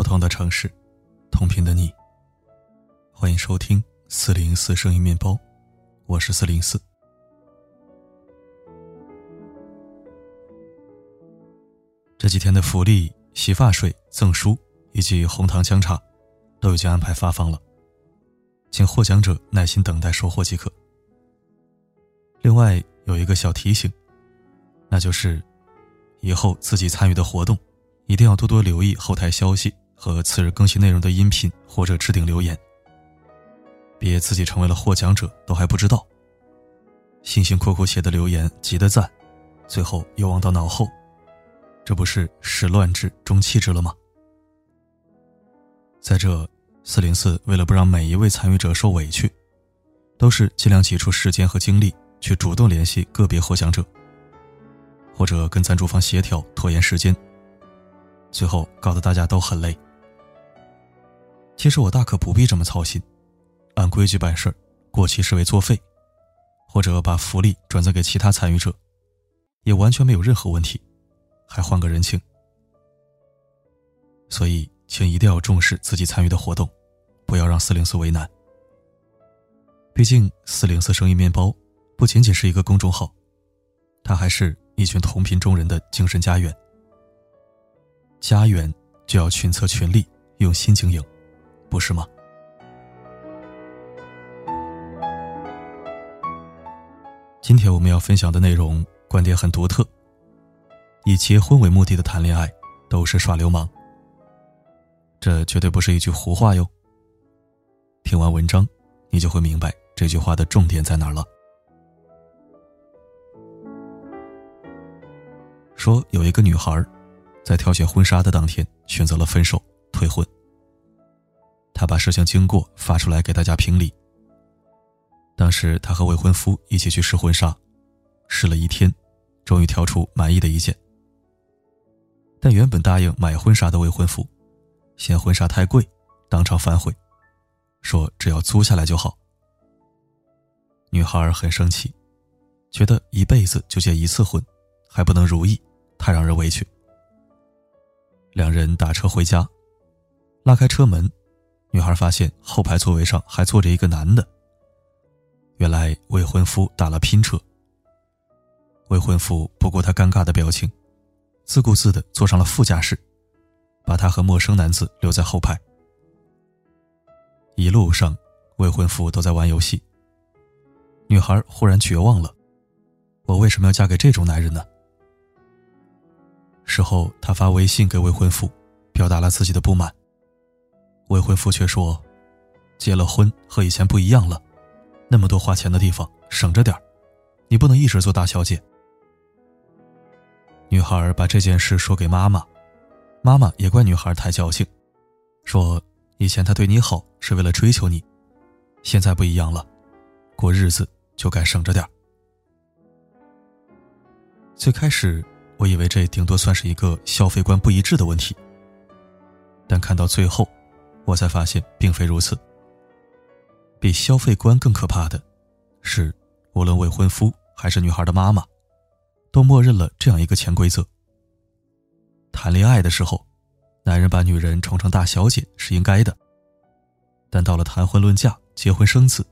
不同的城市，同频的你。欢迎收听四零四声音面包，我是四零四。这几天的福利、洗发水、赠书以及红糖姜茶，都已经安排发放了，请获奖者耐心等待收货即可。另外有一个小提醒，那就是以后自己参与的活动。一定要多多留意后台消息和次日更新内容的音频或者置顶留言，别自己成为了获奖者都还不知道。辛辛苦苦写的留言急得赞，最后又忘到脑后，这不是始乱之终弃之了吗？在这四零四为了不让每一位参与者受委屈，都是尽量挤出时间和精力去主动联系个别获奖者，或者跟赞助方协调拖延时间。最后搞得大家都很累。其实我大可不必这么操心，按规矩办事儿，过期视为作废，或者把福利转赠给其他参与者，也完全没有任何问题，还换个人情。所以，请一定要重视自己参与的活动，不要让四零四为难。毕竟，四零四生意面包不仅仅是一个公众号，它还是一群同频中人的精神家园。家园就要群策群力，用心经营，不是吗？今天我们要分享的内容观点很独特。以结婚为目的的谈恋爱都是耍流氓，这绝对不是一句胡话哟。听完文章，你就会明白这句话的重点在哪了。说有一个女孩在挑选婚纱的当天，选择了分手退婚。他把事情经过发出来给大家评理。当时他和未婚夫一起去试婚纱，试了一天，终于挑出满意的一件。但原本答应买婚纱的未婚夫，嫌婚纱太贵，当场反悔，说只要租下来就好。女孩很生气，觉得一辈子就结一次婚，还不能如意，太让人委屈。两人打车回家，拉开车门，女孩发现后排座位上还坐着一个男的。原来未婚夫打了拼车。未婚夫不顾她尴尬的表情，自顾自的坐上了副驾驶，把她和陌生男子留在后排。一路上，未婚夫都在玩游戏。女孩忽然绝望了：“我为什么要嫁给这种男人呢？”事后，她发微信给未婚夫，表达了自己的不满。未婚夫却说：“结了婚和以前不一样了，那么多花钱的地方，省着点你不能一直做大小姐。”女孩把这件事说给妈妈，妈妈也怪女孩太矫情，说：“以前他对你好是为了追求你，现在不一样了，过日子就该省着点最开始。我以为这顶多算是一个消费观不一致的问题，但看到最后，我才发现并非如此。比消费观更可怕的，是无论未婚夫还是女孩的妈妈，都默认了这样一个潜规则：谈恋爱的时候，男人把女人宠成大小姐是应该的，但到了谈婚论嫁、结婚生子，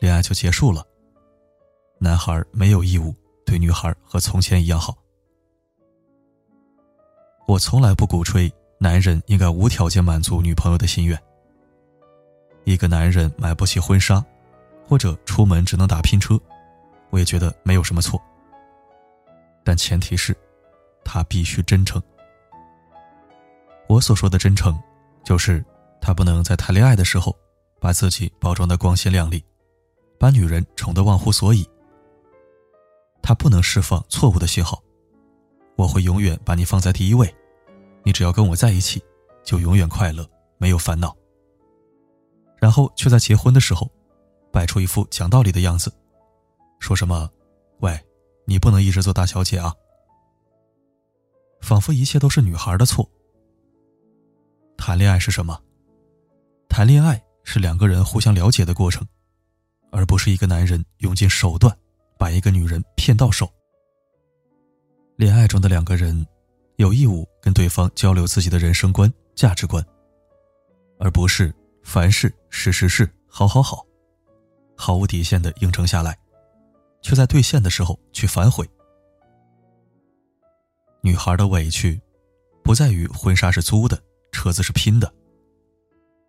恋爱就结束了。男孩没有义务对女孩和从前一样好。我从来不鼓吹男人应该无条件满足女朋友的心愿。一个男人买不起婚纱，或者出门只能打拼车，我也觉得没有什么错。但前提是，他必须真诚。我所说的真诚，就是他不能在谈恋爱的时候，把自己包装的光鲜亮丽，把女人宠得忘乎所以。他不能释放错误的信号，我会永远把你放在第一位。你只要跟我在一起，就永远快乐，没有烦恼。然后却在结婚的时候，摆出一副讲道理的样子，说什么“喂，你不能一直做大小姐啊”，仿佛一切都是女孩的错。谈恋爱是什么？谈恋爱是两个人互相了解的过程，而不是一个男人用尽手段把一个女人骗到手。恋爱中的两个人。有义务跟对方交流自己的人生观、价值观，而不是凡事是是是，好好好，毫无底线的应承下来，却在兑现的时候去反悔。女孩的委屈，不在于婚纱是租的，车子是拼的。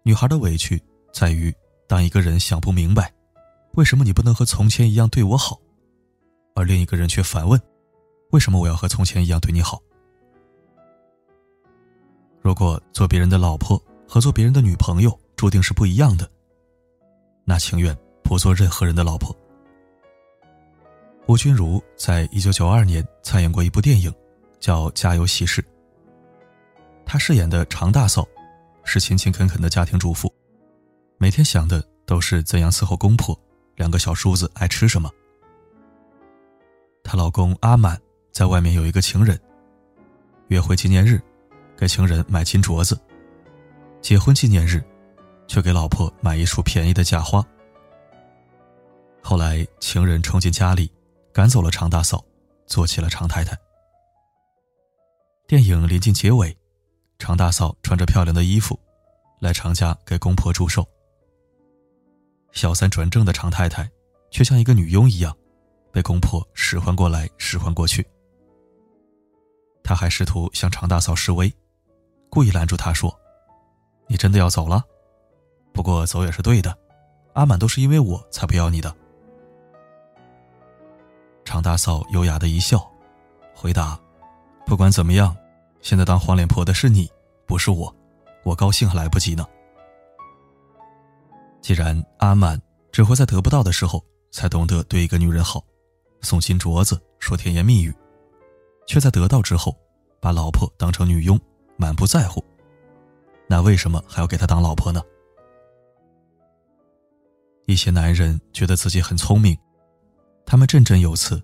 女孩的委屈在于，当一个人想不明白，为什么你不能和从前一样对我好，而另一个人却反问，为什么我要和从前一样对你好？如果做别人的老婆和做别人的女朋友注定是不一样的，那情愿不做任何人的老婆。吴君如在一九九二年参演过一部电影，叫《家有喜事》。她饰演的常大嫂。是勤勤恳恳的家庭主妇，每天想的都是怎样伺候公婆，两个小叔子爱吃什么。她老公阿满在外面有一个情人，约会纪念日给情人买金镯子，结婚纪念日却给老婆买一束便宜的假花。后来情人冲进家里，赶走了常大嫂，做起了常太太。电影临近结尾。常大嫂穿着漂亮的衣服，来常家给公婆祝寿。小三转正的常太太，却像一个女佣一样，被公婆使唤过来使唤过去。他还试图向常大嫂示威，故意拦住他说：“你真的要走了？不过走也是对的，阿满都是因为我才不要你的。”常大嫂优雅的一笑，回答：“不管怎么样。”现在当黄脸婆的是你，不是我，我高兴还来不及呢。既然阿满只会在得不到的时候才懂得对一个女人好，送金镯子，说甜言蜜语，却在得到之后把老婆当成女佣，满不在乎，那为什么还要给她当老婆呢？一些男人觉得自己很聪明，他们振振有词，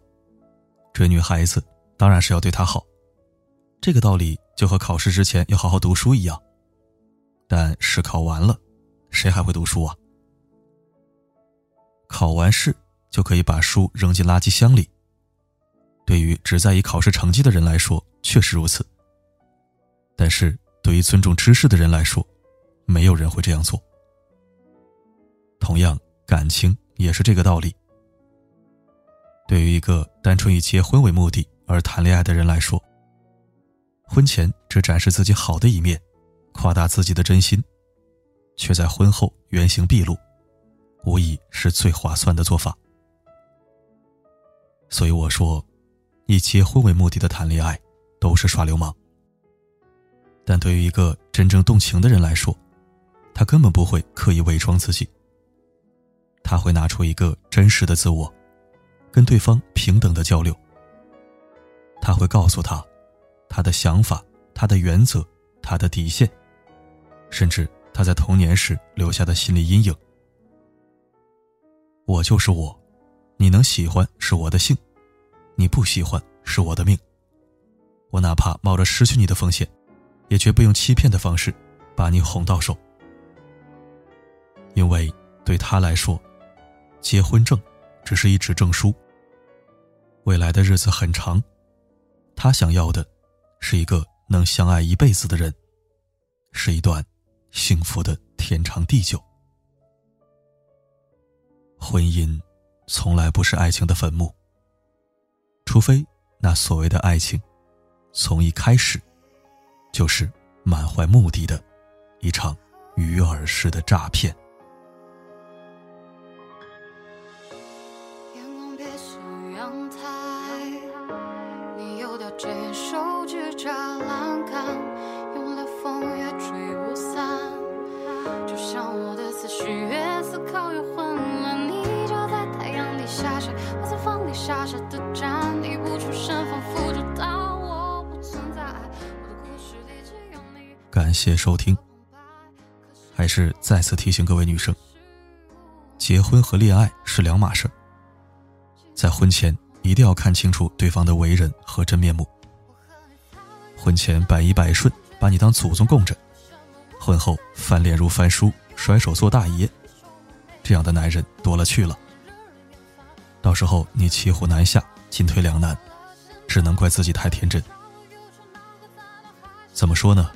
追女孩子当然是要对她好。这个道理就和考试之前要好好读书一样，但试考完了，谁还会读书啊？考完试就可以把书扔进垃圾箱里。对于只在意考试成绩的人来说，确实如此。但是对于尊重知识的人来说，没有人会这样做。同样，感情也是这个道理。对于一个单纯以结婚为目的而谈恋爱的人来说，婚前只展示自己好的一面，夸大自己的真心，却在婚后原形毕露，无疑是最划算的做法。所以我说，以结婚为目的的谈恋爱都是耍流氓。但对于一个真正动情的人来说，他根本不会刻意伪装自己，他会拿出一个真实的自我，跟对方平等的交流。他会告诉他。他的想法，他的原则，他的底线，甚至他在童年时留下的心理阴影。我就是我，你能喜欢是我的幸，你不喜欢是我的命。我哪怕冒着失去你的风险，也绝不用欺骗的方式把你哄到手。因为对他来说，结婚证只是一纸证书。未来的日子很长，他想要的。是一个能相爱一辈子的人，是一段幸福的天长地久。婚姻从来不是爱情的坟墓，除非那所谓的爱情，从一开始就是满怀目的的一场鱼饵式的诈骗。感谢收听。还是再次提醒各位女生，结婚和恋爱是两码事在婚前一定要看清楚对方的为人和真面目。婚前百依百顺，把你当祖宗供着，婚后翻脸如翻书，甩手做大爷，这样的男人多了去了。到时候你骑虎难下，进退两难，只能怪自己太天真。怎么说呢？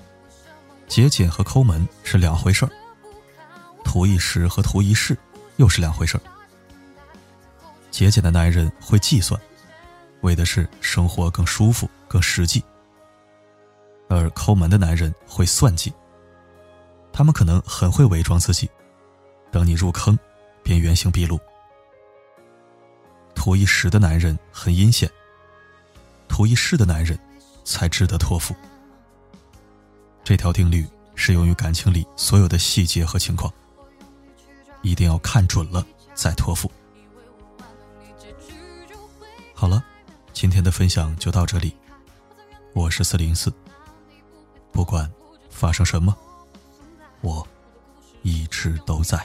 节俭和抠门是两回事儿。图一时和图一世又是两回事儿。节俭的男人会计算，为的是生活更舒服、更实际；而抠门的男人会算计，他们可能很会伪装自己，等你入坑，便原形毕露。图一时的男人很阴险，图一世的男人才值得托付。这条定律适用于感情里所有的细节和情况，一定要看准了再托付。好了，今天的分享就到这里。我是四零四，不管发生什么，我一直都在。